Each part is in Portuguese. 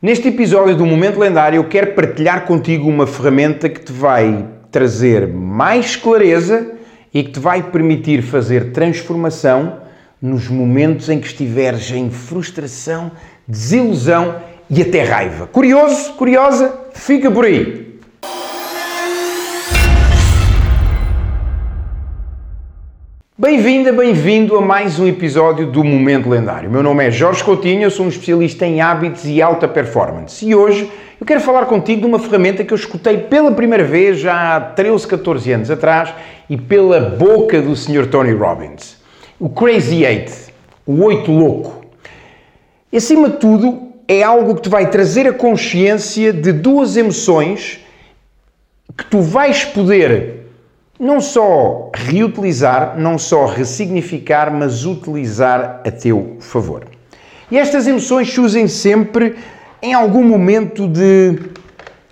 Neste episódio do Momento Lendário, eu quero partilhar contigo uma ferramenta que te vai trazer mais clareza e que te vai permitir fazer transformação nos momentos em que estiveres em frustração, desilusão e até raiva. Curioso? Curiosa? Fica por aí! Bem-vinda, bem-vindo a mais um episódio do Momento Lendário. Meu nome é Jorge Coutinho, eu sou um especialista em hábitos e alta performance. E hoje eu quero falar contigo de uma ferramenta que eu escutei pela primeira vez já há 13, 14 anos atrás e pela boca do Sr. Tony Robbins. O Crazy Eight, o Oito Louco. E acima de tudo, é algo que te vai trazer a consciência de duas emoções que tu vais poder não só reutilizar, não só ressignificar, mas utilizar a teu favor. E estas emoções surgem sempre em algum momento de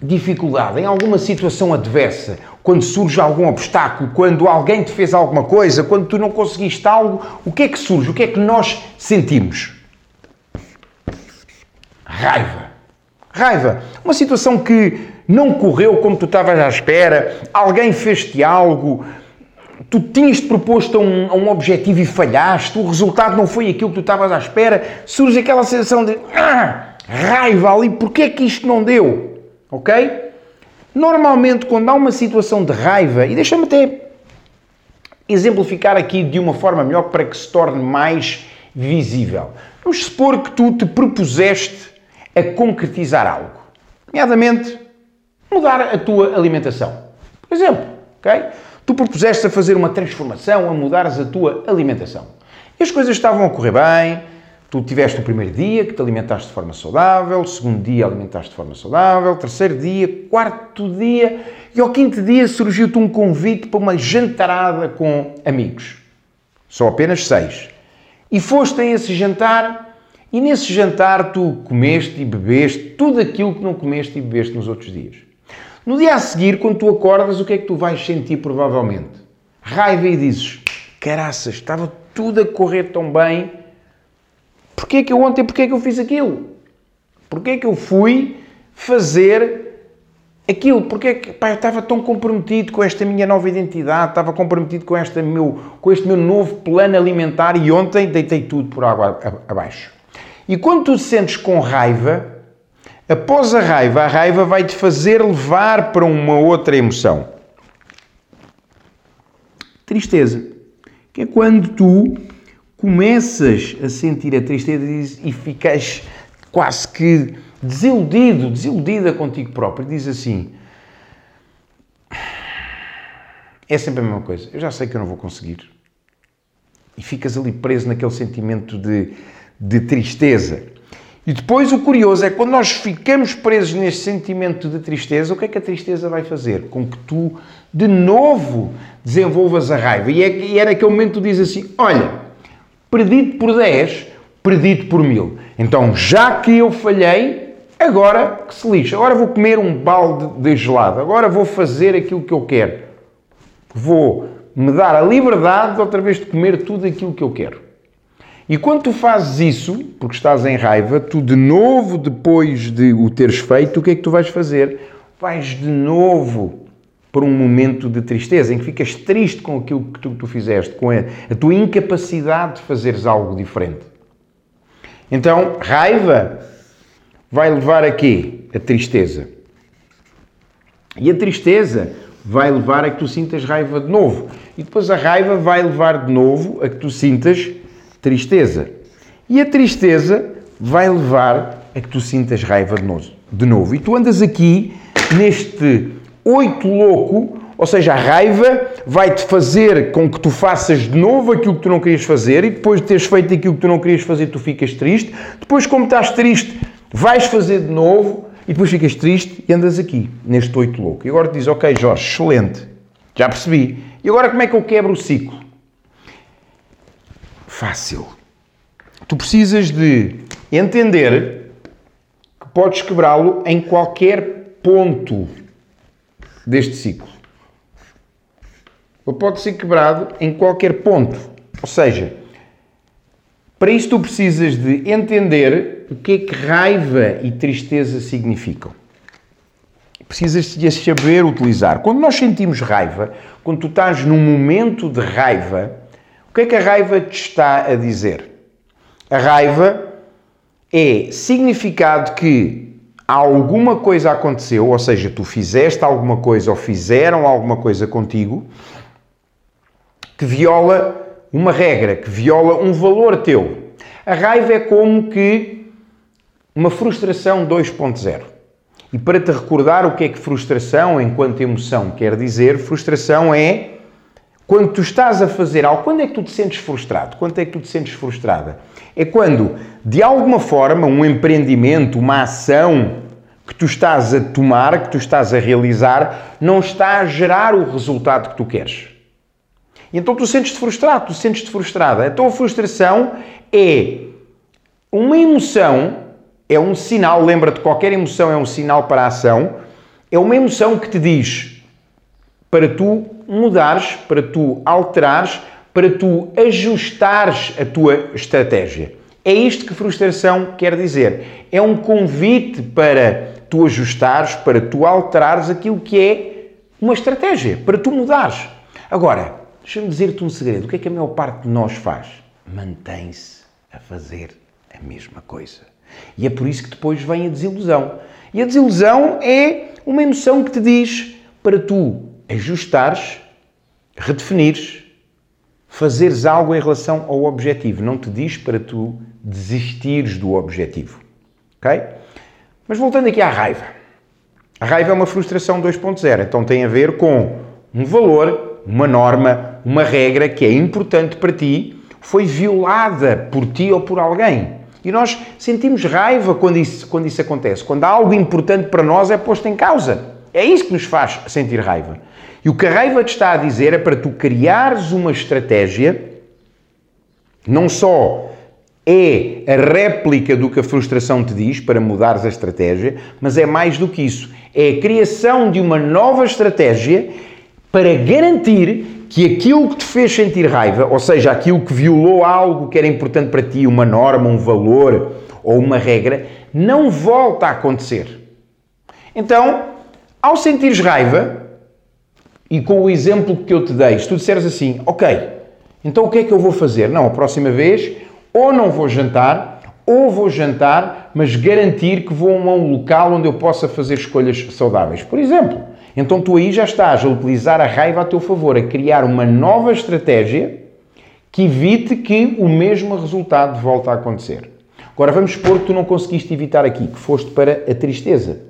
dificuldade, em alguma situação adversa, quando surge algum obstáculo, quando alguém te fez alguma coisa, quando tu não conseguiste algo, o que é que surge? O que é que nós sentimos? Raiva. Raiva. Uma situação que não correu como tu estavas à espera, alguém fez-te algo, tu tinhas-te proposto a um, a um, objetivo e falhaste, o resultado não foi aquilo que tu estavas à espera, surge aquela sensação de ah, raiva ali, porque é que isto não deu? Ok? Normalmente, quando há uma situação de raiva, e deixa-me até exemplificar aqui de uma forma melhor para que se torne mais visível. Vamos supor que tu te propuseste a concretizar algo. Nomeadamente, mudar a tua alimentação. Por exemplo, ok? Tu propuseste a fazer uma transformação, a mudares a tua alimentação. E as coisas estavam a correr bem, tu tiveste o primeiro dia que te alimentaste de forma saudável, segundo dia alimentaste de forma saudável, terceiro dia, quarto dia, e ao quinto dia surgiu-te um convite para uma jantarada com amigos. Só apenas seis. E foste a esse jantar, e nesse jantar tu comeste e bebeste tudo aquilo que não comeste e bebeste nos outros dias. No dia a seguir, quando tu acordas, o que é que tu vais sentir provavelmente? Raiva e dizes: Caraças, estava tudo a correr tão bem. Porquê que eu ontem, porquê que eu fiz aquilo? Porquê que eu fui fazer aquilo? Porquê que pá, eu estava tão comprometido com esta minha nova identidade, estava comprometido com, esta meu, com este meu novo plano alimentar e ontem deitei tudo por água abaixo. E quando tu te sentes com raiva, Após a raiva, a raiva vai te fazer levar para uma outra emoção. Tristeza. Que é quando tu começas a sentir a tristeza e ficas quase que desiludido, desiludida contigo próprio. Diz assim: é sempre a mesma coisa. Eu já sei que eu não vou conseguir. E ficas ali preso naquele sentimento de, de tristeza. E depois o curioso é quando nós ficamos presos neste sentimento de tristeza, o que é que a tristeza vai fazer? Com que tu, de novo, desenvolvas a raiva. E, é, e é naquele momento que tu dizes assim: olha, perdido por 10, perdido por mil. Então, já que eu falhei, agora que se lixa. Agora vou comer um balde de gelado. Agora vou fazer aquilo que eu quero. Vou me dar a liberdade outra vez de comer tudo aquilo que eu quero. E quando tu fazes isso, porque estás em raiva, tu de novo, depois de o teres feito, o que é que tu vais fazer? Vais de novo para um momento de tristeza, em que ficas triste com aquilo que tu, tu fizeste, com a, a tua incapacidade de fazeres algo diferente. Então, raiva vai levar a quê? A tristeza. E a tristeza vai levar a que tu sintas raiva de novo. E depois a raiva vai levar de novo a que tu sintas tristeza. E a tristeza vai levar a que tu sintas raiva de novo. De novo. E tu andas aqui neste oito louco, ou seja, a raiva vai-te fazer com que tu faças de novo aquilo que tu não querias fazer e depois de teres feito aquilo que tu não querias fazer, tu ficas triste. Depois, como estás triste, vais fazer de novo e depois ficas triste e andas aqui, neste oito louco. E agora te diz, ok, Jorge, excelente, já percebi. E agora como é que eu quebro o ciclo? Fácil. Tu precisas de entender que podes quebrá-lo em qualquer ponto deste ciclo. Ele pode ser quebrado em qualquer ponto. Ou seja, para isso tu precisas de entender o que é que raiva e tristeza significam. Precisas de saber utilizar. Quando nós sentimos raiva, quando tu estás num momento de raiva, o que é que a raiva te está a dizer? A raiva é significado que alguma coisa aconteceu, ou seja, tu fizeste alguma coisa ou fizeram alguma coisa contigo que viola uma regra, que viola um valor teu. A raiva é como que uma frustração 2.0. E para te recordar o que é que frustração, enquanto emoção, quer dizer, frustração é quando tu estás a fazer algo, quando é que tu te sentes frustrado? Quando é que tu te sentes frustrada? É quando, de alguma forma, um empreendimento, uma ação que tu estás a tomar, que tu estás a realizar, não está a gerar o resultado que tu queres. Então tu sentes-te frustrado, tu sentes-te frustrada. Então a frustração é uma emoção, é um sinal, lembra-te, qualquer emoção é um sinal para a ação, é uma emoção que te diz para tu mudares, para tu alterares, para tu ajustares a tua estratégia. É isto que frustração quer dizer. É um convite para tu ajustares, para tu alterares aquilo que é uma estratégia, para tu mudares. Agora, deixa-me dizer-te um segredo. O que é que a maior parte de nós faz? Mantém-se a fazer a mesma coisa. E é por isso que depois vem a desilusão. E a desilusão é uma emoção que te diz para tu ajustares, redefinires, fazeres algo em relação ao objetivo. Não te diz para tu desistires do objetivo. Ok? Mas voltando aqui à raiva. A raiva é uma frustração 2.0. Então tem a ver com um valor, uma norma, uma regra que é importante para ti, foi violada por ti ou por alguém. E nós sentimos raiva quando isso, quando isso acontece. Quando algo importante para nós é posto em causa. É isso que nos faz sentir raiva. E o que a raiva te está a dizer é para tu criares uma estratégia, não só é a réplica do que a frustração te diz para mudares a estratégia, mas é mais do que isso. É a criação de uma nova estratégia para garantir que aquilo que te fez sentir raiva, ou seja, aquilo que violou algo que era importante para ti, uma norma, um valor ou uma regra, não volta a acontecer. Então, ao sentires raiva, e com o exemplo que eu te dei, se tu disseres assim, ok, então o que é que eu vou fazer? Não, a próxima vez, ou não vou jantar, ou vou jantar, mas garantir que vou a um local onde eu possa fazer escolhas saudáveis. Por exemplo, então tu aí já estás a utilizar a raiva a teu favor, a criar uma nova estratégia que evite que o mesmo resultado volte a acontecer. Agora vamos supor que tu não conseguiste evitar aqui, que foste para a tristeza.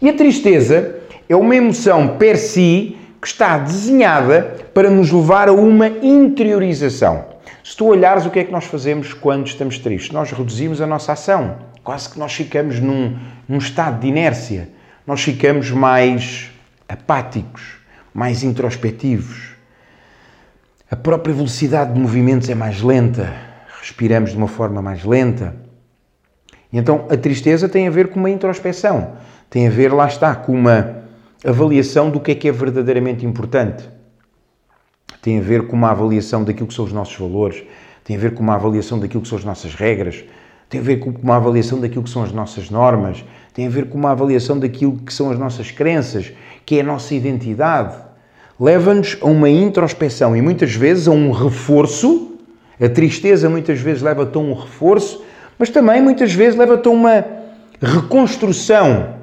E a tristeza é uma emoção per si que está desenhada para nos levar a uma interiorização. Se tu olhares o que é que nós fazemos quando estamos tristes, nós reduzimos a nossa ação. Quase que nós ficamos num, num estado de inércia. Nós ficamos mais apáticos, mais introspectivos. A própria velocidade de movimentos é mais lenta. Respiramos de uma forma mais lenta. E então a tristeza tem a ver com uma introspeção. Tem a ver, lá está, com uma avaliação do que é que é verdadeiramente importante. Tem a ver com uma avaliação daquilo que são os nossos valores, tem a ver com uma avaliação daquilo que são as nossas regras, tem a ver com uma avaliação daquilo que são as nossas normas, tem a ver com uma avaliação daquilo que são as nossas crenças, que é a nossa identidade. Leva-nos a uma introspeção e muitas vezes a um reforço. A tristeza muitas vezes leva-te a um reforço, mas também muitas vezes leva-te a uma reconstrução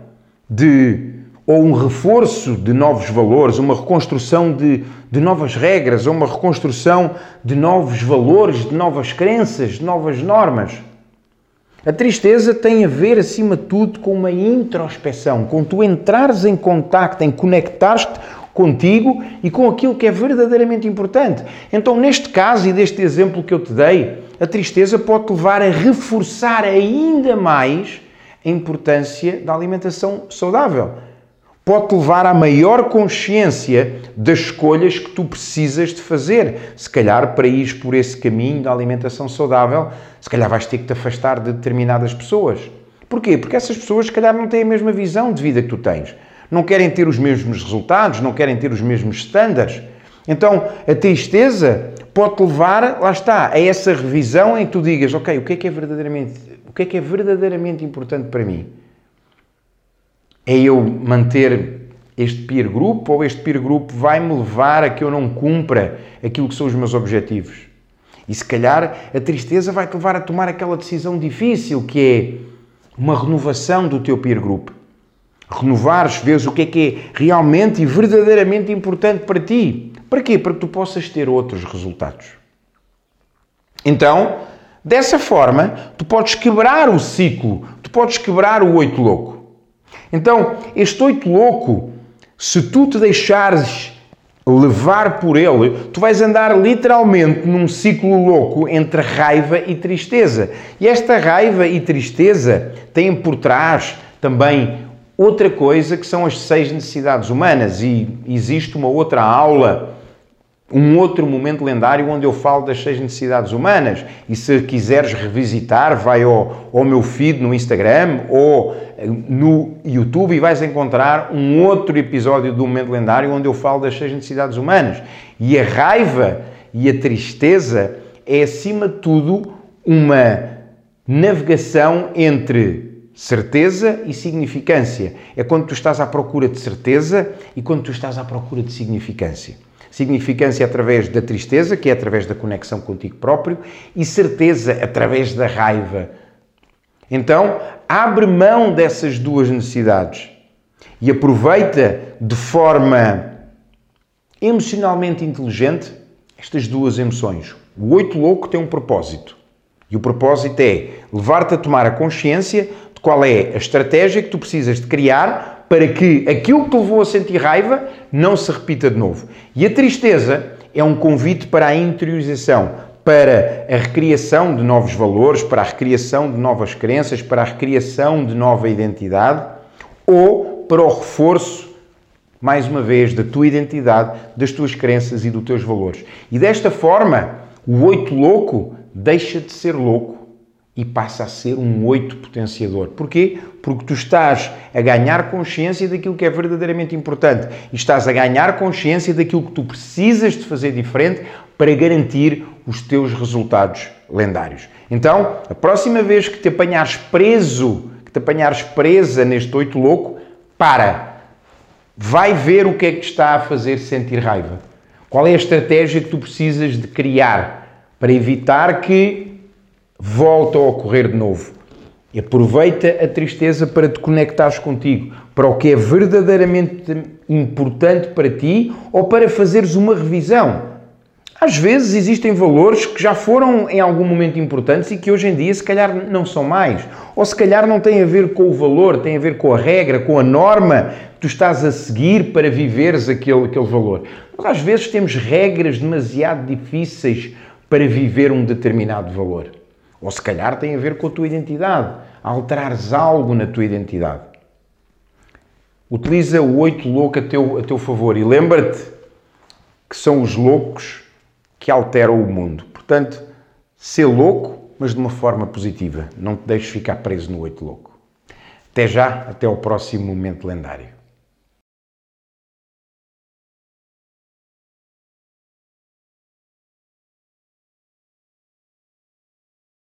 de ou um reforço de novos valores, uma reconstrução de, de novas regras, ou uma reconstrução de novos valores, de novas crenças, de novas normas. A tristeza tem a ver, acima de tudo, com uma introspeção, com tu entrares em contacto, em conectar-te contigo e com aquilo que é verdadeiramente importante. Então, neste caso e deste exemplo que eu te dei, a tristeza pode levar a reforçar ainda mais a importância da alimentação saudável pode-te levar à maior consciência das escolhas que tu precisas de fazer. Se calhar, para ir por esse caminho da alimentação saudável, se calhar vais ter que te afastar de determinadas pessoas. Porquê? Porque essas pessoas, se calhar, não têm a mesma visão de vida que tu tens. Não querem ter os mesmos resultados, não querem ter os mesmos estándares. Então, a tristeza pode levar, lá está, a essa revisão em que tu digas, ok, o que é que é verdadeiramente, o que é que é verdadeiramente importante para mim? É eu manter este peer group ou este peer group vai-me levar a que eu não cumpra aquilo que são os meus objetivos? E se calhar a tristeza vai-te levar a tomar aquela decisão difícil que é uma renovação do teu peer group. Renovares, vês o que é que é realmente e verdadeiramente importante para ti. Para quê? Para que tu possas ter outros resultados. Então, dessa forma, tu podes quebrar o ciclo, tu podes quebrar o oito louco. Então, este oito louco, se tu te deixares levar por ele, tu vais andar literalmente num ciclo louco entre raiva e tristeza. E esta raiva e tristeza têm por trás também outra coisa que são as seis necessidades humanas. E existe uma outra aula um outro momento lendário onde eu falo das seis necessidades humanas. E se quiseres revisitar, vai ao, ao meu feed no Instagram ou eh, no YouTube e vais encontrar um outro episódio do Momento Lendário onde eu falo das seis necessidades humanas. E a raiva e a tristeza é, acima de tudo, uma navegação entre certeza e significância. É quando tu estás à procura de certeza e quando tu estás à procura de significância. Significância através da tristeza, que é através da conexão contigo próprio, e certeza através da raiva. Então, abre mão dessas duas necessidades e aproveita de forma emocionalmente inteligente estas duas emoções. O oito louco tem um propósito. E o propósito é levar-te a tomar a consciência de qual é a estratégia que tu precisas de criar para que aquilo que te levou a sentir raiva não se repita de novo. E a tristeza é um convite para a interiorização, para a recriação de novos valores, para a recriação de novas crenças, para a recriação de nova identidade ou para o reforço, mais uma vez, da tua identidade, das tuas crenças e dos teus valores. E desta forma, o oito louco deixa de ser louco e passa a ser um oito potenciador. Porquê? Porque tu estás a ganhar consciência daquilo que é verdadeiramente importante e estás a ganhar consciência daquilo que tu precisas de fazer diferente para garantir os teus resultados lendários. Então, a próxima vez que te apanhares preso, que te apanhares presa neste oito louco, para. Vai ver o que é que está a fazer sentir raiva. Qual é a estratégia que tu precisas de criar para evitar que volta a ocorrer de novo. Aproveita a tristeza para te conectares contigo, para o que é verdadeiramente importante para ti ou para fazeres uma revisão. Às vezes existem valores que já foram em algum momento importantes e que hoje em dia se calhar não são mais. Ou se calhar não têm a ver com o valor, têm a ver com a regra, com a norma que tu estás a seguir para viveres aquele, aquele valor. Mas às vezes temos regras demasiado difíceis para viver um determinado valor. Ou se calhar tem a ver com a tua identidade, alterares algo na tua identidade. Utiliza o oito louco a teu, a teu favor e lembra-te que são os loucos que alteram o mundo. Portanto, ser louco, mas de uma forma positiva. Não te deixes ficar preso no oito louco. Até já, até ao próximo momento lendário.